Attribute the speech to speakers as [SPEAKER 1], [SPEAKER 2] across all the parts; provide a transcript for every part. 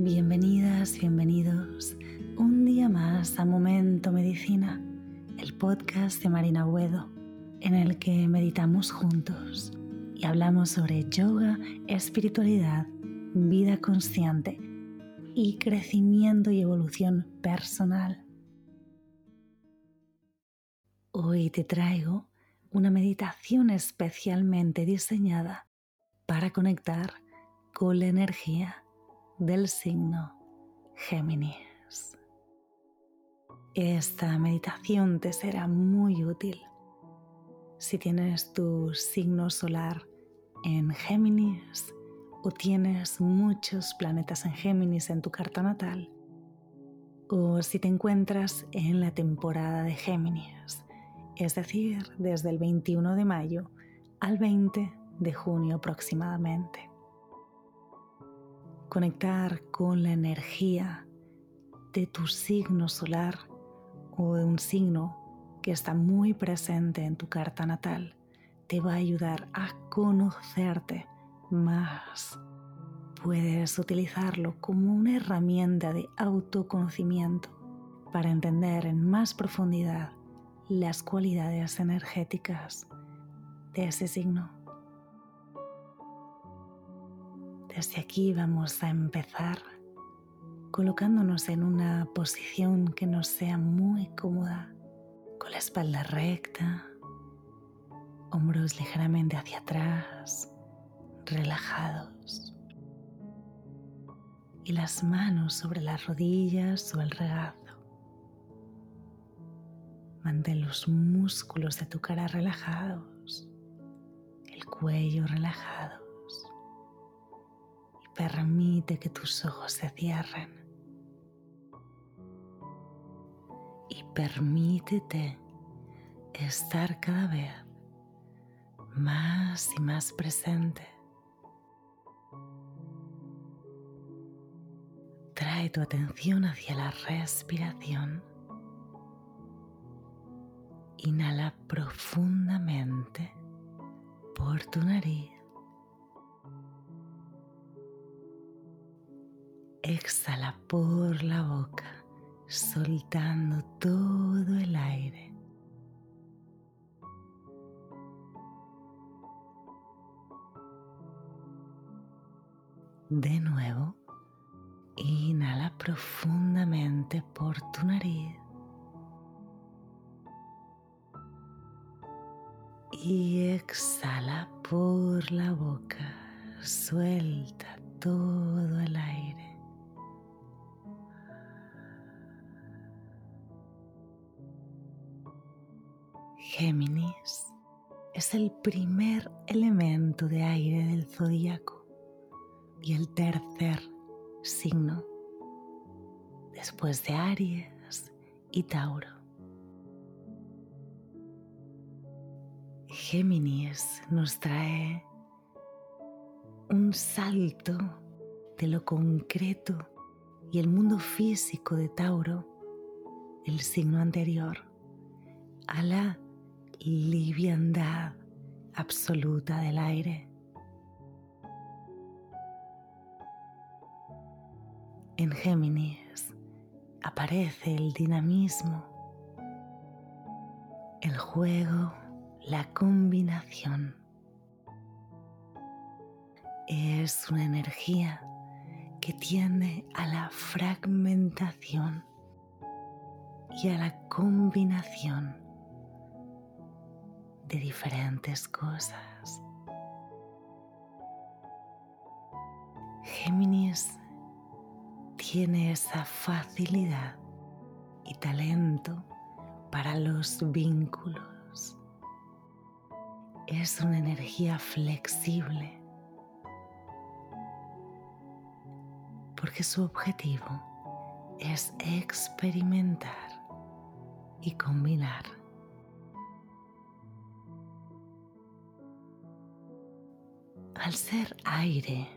[SPEAKER 1] Bienvenidas, bienvenidos un día más a Momento Medicina, el podcast de Marina Buedo, en el que meditamos juntos y hablamos sobre yoga, espiritualidad, vida consciente y crecimiento y evolución personal. Hoy te traigo una meditación especialmente diseñada para conectar con la energía del signo Géminis. Esta meditación te será muy útil si tienes tu signo solar en Géminis o tienes muchos planetas en Géminis en tu carta natal o si te encuentras en la temporada de Géminis, es decir, desde el 21 de mayo al 20 de junio aproximadamente conectar con la energía de tu signo solar o de un signo que está muy presente en tu carta natal te va a ayudar a conocerte más. Puedes utilizarlo como una herramienta de autoconocimiento para entender en más profundidad las cualidades energéticas de ese signo. Desde aquí vamos a empezar colocándonos en una posición que nos sea muy cómoda, con la espalda recta, hombros ligeramente hacia atrás, relajados, y las manos sobre las rodillas o el regazo. Mantén los músculos de tu cara relajados, el cuello relajado Permite que tus ojos se cierren. Y permítete estar cada vez más y más presente. Trae tu atención hacia la respiración. Inhala profundamente por tu nariz. Exhala por la boca, soltando todo el aire. De nuevo, inhala profundamente por tu nariz. Y exhala por la boca, suelta todo el aire. Géminis es el primer elemento de aire del zodíaco y el tercer signo después de Aries y Tauro. Géminis nos trae un salto de lo concreto y el mundo físico de Tauro, el signo anterior, a la liviandad absoluta del aire. En Géminis aparece el dinamismo, el juego, la combinación. Es una energía que tiende a la fragmentación y a la combinación de diferentes cosas. Géminis tiene esa facilidad y talento para los vínculos. Es una energía flexible porque su objetivo es experimentar y combinar. Al ser aire,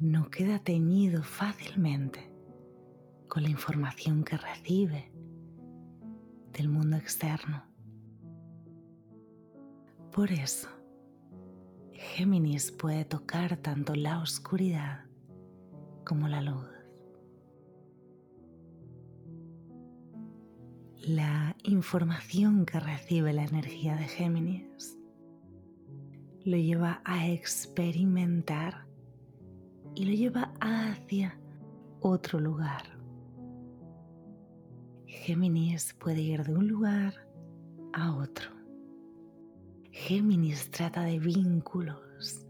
[SPEAKER 1] no queda teñido fácilmente con la información que recibe del mundo externo. Por eso, Géminis puede tocar tanto la oscuridad como la luz. La información que recibe la energía de Géminis lo lleva a experimentar y lo lleva hacia otro lugar. Géminis puede ir de un lugar a otro. Géminis trata de vínculos.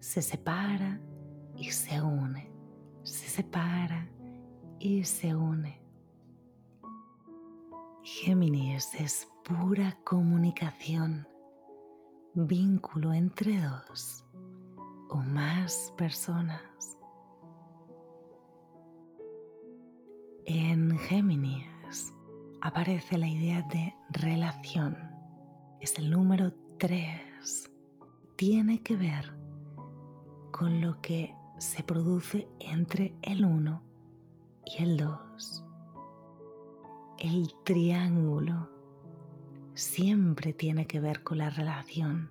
[SPEAKER 1] Se separa y se une. Se separa y se une. Géminis es pura comunicación, vínculo entre dos o más personas. En Géminis aparece la idea de relación. Es el número 3. Tiene que ver con lo que se produce entre el 1 y el 2. El triángulo siempre tiene que ver con la relación.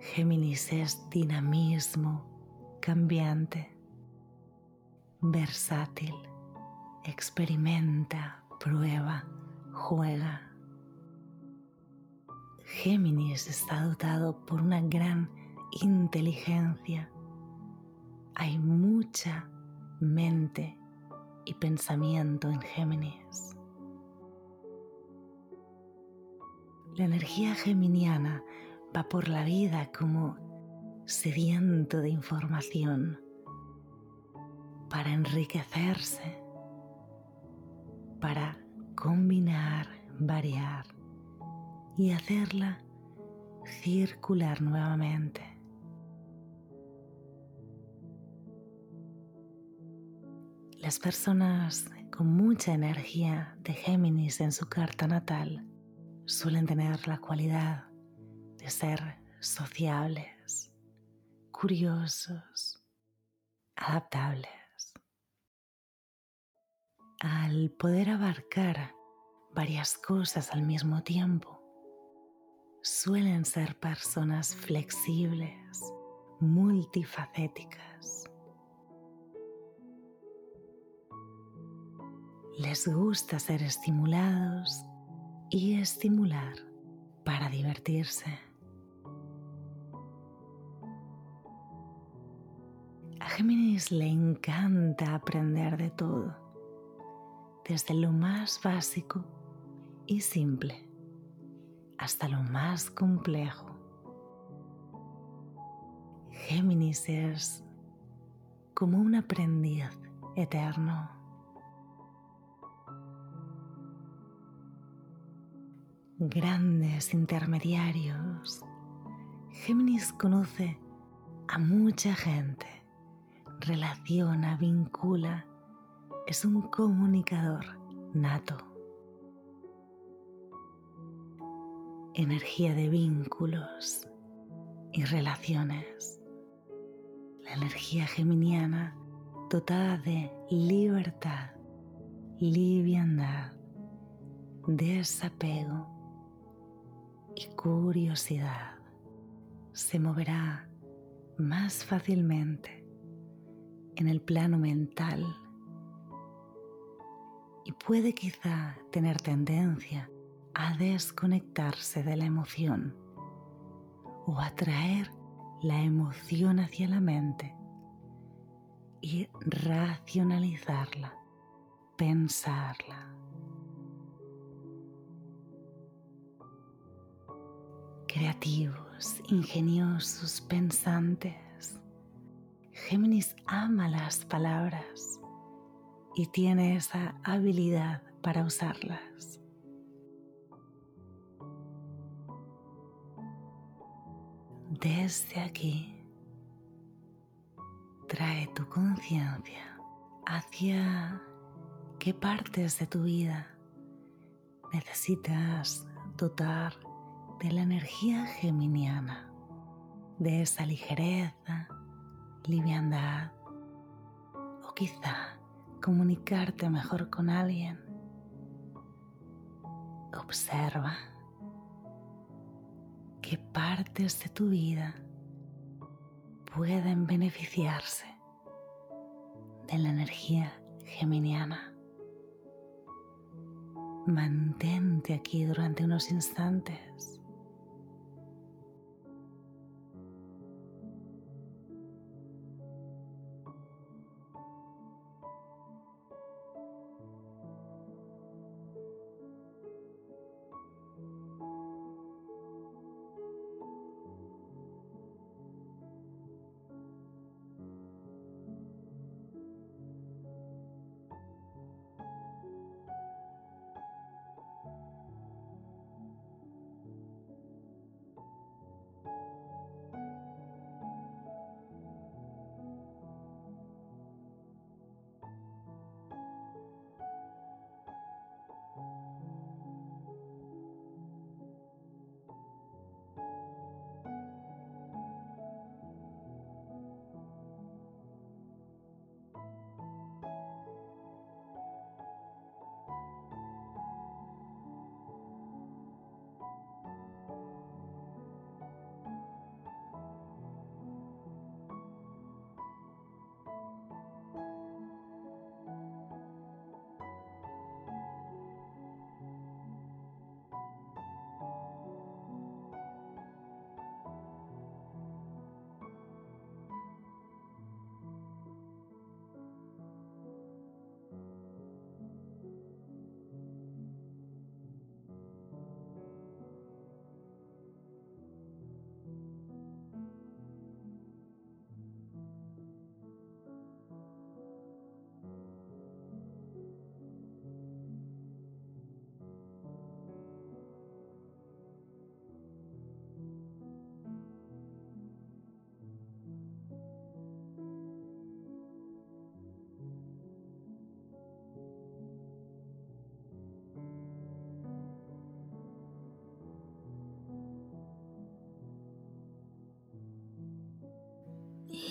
[SPEAKER 1] Géminis es dinamismo, cambiante, versátil experimenta, prueba, juega. Géminis está dotado por una gran inteligencia. Hay mucha mente y pensamiento en Géminis. La energía geminiana va por la vida como sediento de información para enriquecerse para combinar, variar y hacerla circular nuevamente. Las personas con mucha energía de Géminis en su carta natal suelen tener la cualidad de ser sociables, curiosos, adaptables al poder abarcar varias cosas al mismo tiempo, suelen ser personas flexibles, multifacéticas. Les gusta ser estimulados y estimular para divertirse. A Géminis le encanta aprender de todo desde lo más básico y simple hasta lo más complejo. Géminis es como un aprendiz eterno. Grandes intermediarios. Géminis conoce a mucha gente, relaciona, vincula es un comunicador nato. Energía de vínculos y relaciones. La energía geminiana dotada de libertad, liviandad, desapego y curiosidad se moverá más fácilmente en el plano mental y puede quizá tener tendencia a desconectarse de la emoción o a traer la emoción hacia la mente y racionalizarla, pensarla. Creativos, ingeniosos, pensantes. Géminis ama las palabras y tiene esa habilidad para usarlas. Desde aquí, trae tu conciencia hacia qué partes de tu vida necesitas dotar de la energía geminiana, de esa ligereza, liviandad o quizá comunicarte mejor con alguien. Observa qué partes de tu vida pueden beneficiarse de la energía geminiana. Mantente aquí durante unos instantes.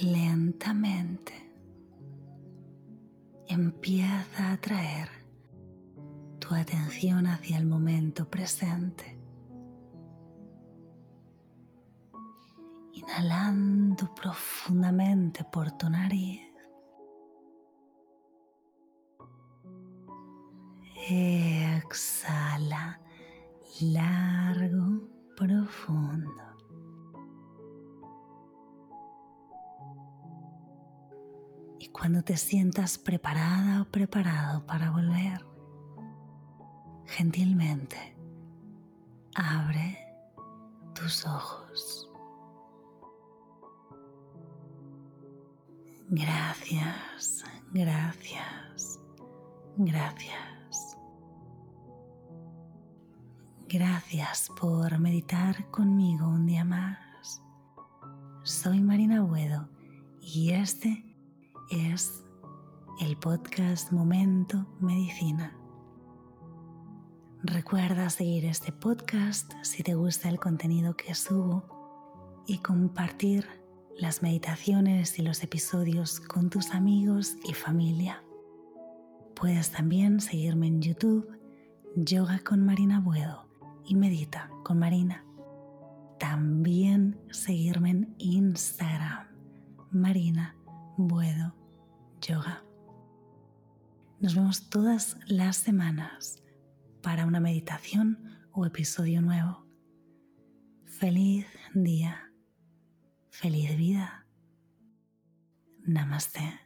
[SPEAKER 1] Lentamente empieza a traer tu atención hacia el momento presente. Inhalando profundamente por tu nariz. Exhala largo, profundo. Cuando te sientas preparada o preparado para volver, gentilmente abre tus ojos. Gracias, gracias, gracias. Gracias por meditar conmigo un día más. Soy Marina Buedo y este es el podcast Momento Medicina. Recuerda seguir este podcast si te gusta el contenido que subo y compartir las meditaciones y los episodios con tus amigos y familia. Puedes también seguirme en YouTube, Yoga con Marina Buedo y Medita con Marina. También seguirme en Instagram, Marina Buedo Yoga. Nos vemos todas las semanas para una meditación o episodio nuevo. Feliz día, feliz vida. Namaste.